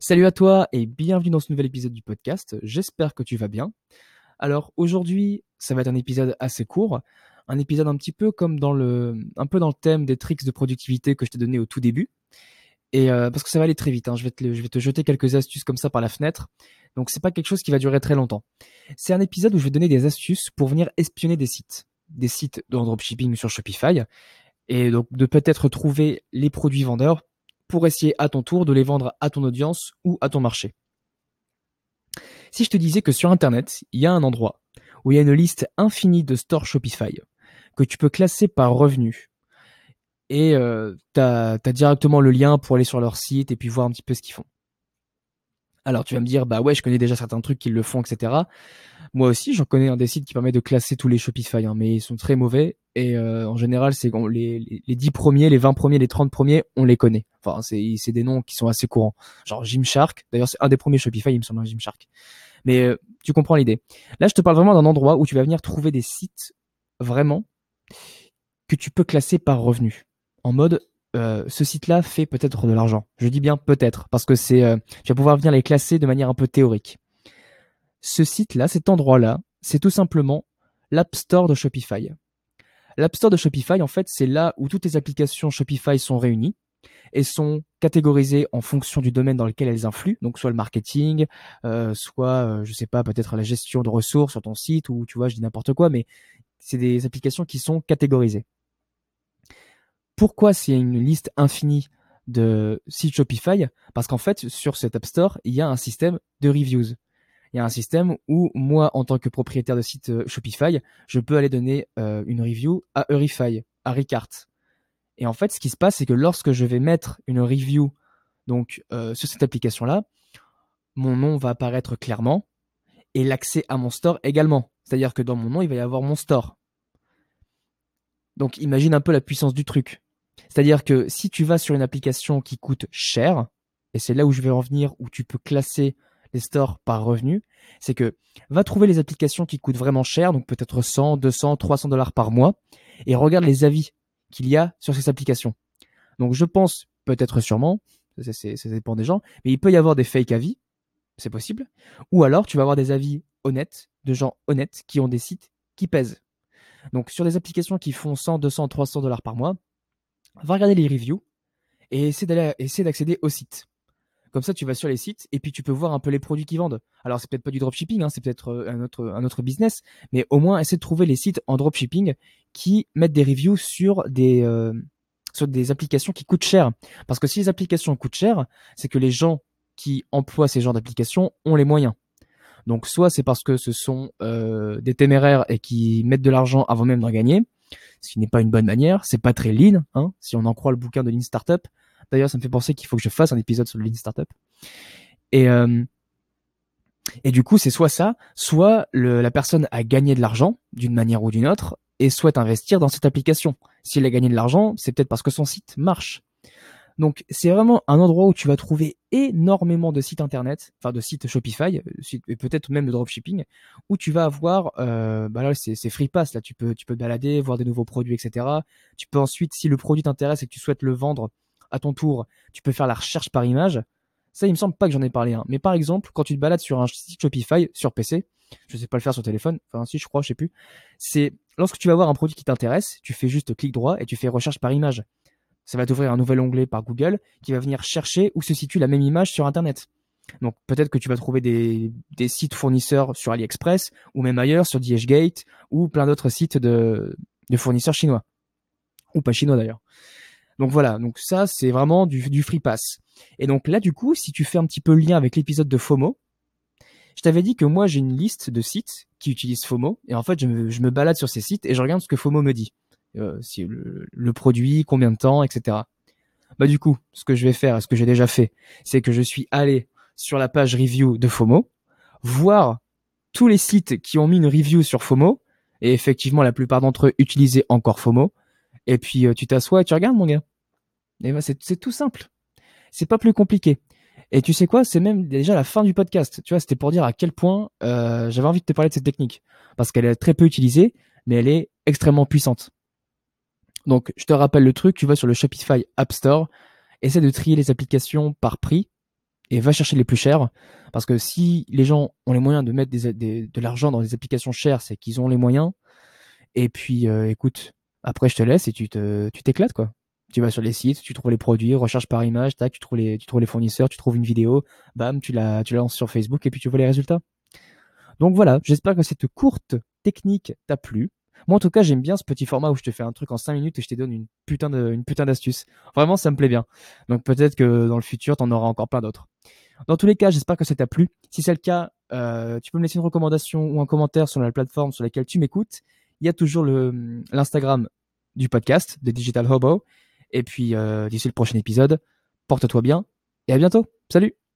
Salut à toi et bienvenue dans ce nouvel épisode du podcast. J'espère que tu vas bien. Alors aujourd'hui, ça va être un épisode assez court, un épisode un petit peu comme dans le, un peu dans le thème des tricks de productivité que je t'ai donné au tout début. Et euh, parce que ça va aller très vite, hein. je, vais te, jeter quelques astuces comme ça par la fenêtre. Donc c'est pas quelque chose qui va durer très longtemps. C'est un épisode où je vais donner des astuces pour venir espionner des sites, des sites de dropshipping sur Shopify, et donc de peut-être trouver les produits vendeurs pour essayer à ton tour de les vendre à ton audience ou à ton marché. Si je te disais que sur Internet, il y a un endroit où il y a une liste infinie de stores Shopify que tu peux classer par revenu, et euh, tu as, directement le lien pour aller sur leur site et puis voir un petit peu ce qu'ils font. Alors tu vas me dire, bah ouais, je connais déjà certains trucs qui le font, etc. Moi aussi, j'en connais un des sites qui permet de classer tous les Shopify, hein, mais ils sont très mauvais. Et euh, en général, c'est les, les, les 10 premiers, les 20 premiers, les 30 premiers, on les connaît. Enfin, c'est des noms qui sont assez courants. Genre Gymshark, d'ailleurs c'est un des premiers Shopify, il me semble, Gymshark. Mais euh, tu comprends l'idée. Là, je te parle vraiment d'un endroit où tu vas venir trouver des sites vraiment que tu peux classer par revenu. En mode, euh, ce site-là fait peut-être de l'argent. Je dis bien peut-être, parce que c'est, euh, tu vas pouvoir venir les classer de manière un peu théorique. Ce site-là, cet endroit-là, c'est tout simplement l'App Store de Shopify. L'App Store de Shopify, en fait, c'est là où toutes les applications Shopify sont réunies et sont catégorisées en fonction du domaine dans lequel elles influent, donc soit le marketing, euh, soit, je sais pas, peut-être la gestion de ressources sur ton site, ou tu vois, je dis n'importe quoi, mais c'est des applications qui sont catégorisées. Pourquoi c'est une liste infinie de sites Shopify Parce qu'en fait, sur cet App Store, il y a un système de reviews. Il y a un système où moi, en tant que propriétaire de site euh, Shopify, je peux aller donner euh, une review à Eurify, à Ricart. Et en fait, ce qui se passe, c'est que lorsque je vais mettre une review donc euh, sur cette application-là, mon nom va apparaître clairement et l'accès à mon store également. C'est-à-dire que dans mon nom, il va y avoir mon store. Donc imagine un peu la puissance du truc. C'est-à-dire que si tu vas sur une application qui coûte cher, et c'est là où je vais en venir, où tu peux classer les stores par revenu, c'est que va trouver les applications qui coûtent vraiment cher, donc peut-être 100, 200, 300 dollars par mois, et regarde les avis qu'il y a sur ces applications. Donc je pense, peut-être sûrement, ça, ça dépend des gens, mais il peut y avoir des fake avis, c'est possible, ou alors tu vas avoir des avis honnêtes, de gens honnêtes qui ont des sites qui pèsent. Donc sur des applications qui font 100, 200, 300 dollars par mois, va regarder les reviews et essaie d'accéder au site. Comme ça, tu vas sur les sites et puis tu peux voir un peu les produits qu'ils vendent. Alors, c'est peut-être pas du dropshipping, hein, c'est peut-être euh, un autre, business, mais au moins essaie de trouver les sites en dropshipping qui mettent des reviews sur des, euh, sur des applications qui coûtent cher. Parce que si les applications coûtent cher, c'est que les gens qui emploient ces genres d'applications ont les moyens. Donc, soit c'est parce que ce sont euh, des téméraires et qui mettent de l'argent avant même d'en gagner, ce qui n'est pas une bonne manière. C'est pas très lean, hein, si on en croit le bouquin de Lean Startup. D'ailleurs, ça me fait penser qu'il faut que je fasse un épisode sur le Lean Startup. Et, euh, et du coup, c'est soit ça, soit la personne a gagné de l'argent d'une manière ou d'une autre et souhaite investir dans cette application. S'il a gagné de l'argent, c'est peut-être parce que son site marche. Donc c'est vraiment un endroit où tu vas trouver énormément de sites internet, enfin de sites Shopify, euh, et peut-être même de dropshipping, où tu vas avoir, euh, bah là c'est free pass, là tu peux tu peux te balader, voir des nouveaux produits, etc. Tu peux ensuite, si le produit t'intéresse et que tu souhaites le vendre à ton tour, tu peux faire la recherche par image. Ça, il me semble pas que j'en ai parlé. Hein. Mais par exemple, quand tu te balades sur un site Shopify sur PC, je sais pas le faire sur téléphone, enfin si je crois, je sais plus. C'est lorsque tu vas voir un produit qui t'intéresse, tu fais juste clic droit et tu fais recherche par image ça va t'ouvrir un nouvel onglet par Google qui va venir chercher où se situe la même image sur Internet. Donc peut-être que tu vas trouver des, sites fournisseurs sur AliExpress ou même ailleurs sur DHgate ou plein d'autres sites de, fournisseurs chinois. Ou pas chinois d'ailleurs. Donc voilà, donc ça c'est vraiment du, free pass. Et donc là du coup, si tu fais un petit peu le lien avec l'épisode de FOMO, je t'avais dit que moi j'ai une liste de sites qui utilisent FOMO et en fait je me balade sur ces sites et je regarde ce que FOMO me dit. Euh, si le, produit, combien de temps, etc. Bah du coup, ce que je vais faire, ce que j'ai déjà fait, c'est que je suis allé sur la page review de FOMO, voir tous les sites qui ont mis une review sur FOMO, et effectivement la plupart d'entre eux utilisaient encore FOMO, et puis euh, tu t'assois et tu regardes mon gars. Et bah, c'est tout simple. C'est pas plus compliqué. Et tu sais quoi, c'est même déjà la fin du podcast. Tu vois, c'était pour dire à quel point euh, j'avais envie de te parler de cette technique. Parce qu'elle est très peu utilisée, mais elle est extrêmement puissante. Donc, je te rappelle le truc, tu vas sur le Shopify App Store, essaie de trier les applications par prix. et va chercher les plus chers. Parce que si les gens ont les moyens de mettre de l'argent dans des applications chères, c'est qu'ils ont les moyens. Et puis, euh, écoute, après, je te laisse et tu te, tu t'éclates, quoi. Tu vas sur les sites, tu trouves les produits, recherche par image, tac, tu trouves les, tu trouves les fournisseurs, tu trouves une vidéo, bam, tu la, tu la lances sur Facebook et puis tu vois les résultats. Donc voilà, j'espère que cette courte technique t'a plu. Moi, en tout cas, j'aime bien ce petit format où je te fais un truc en 5 minutes et je te donne une putain de, d'astuce. Vraiment, ça me plaît bien. Donc peut-être que dans le futur, t'en auras encore plein d'autres. Dans tous les cas, j'espère que ça t'a plu. Si c'est le cas, euh, tu peux me laisser une recommandation ou un commentaire sur la plateforme sur laquelle tu m'écoutes. Il y a toujours l'Instagram du podcast de Digital Hobo. Et puis, euh, d'ici le prochain épisode, porte-toi bien et à bientôt. Salut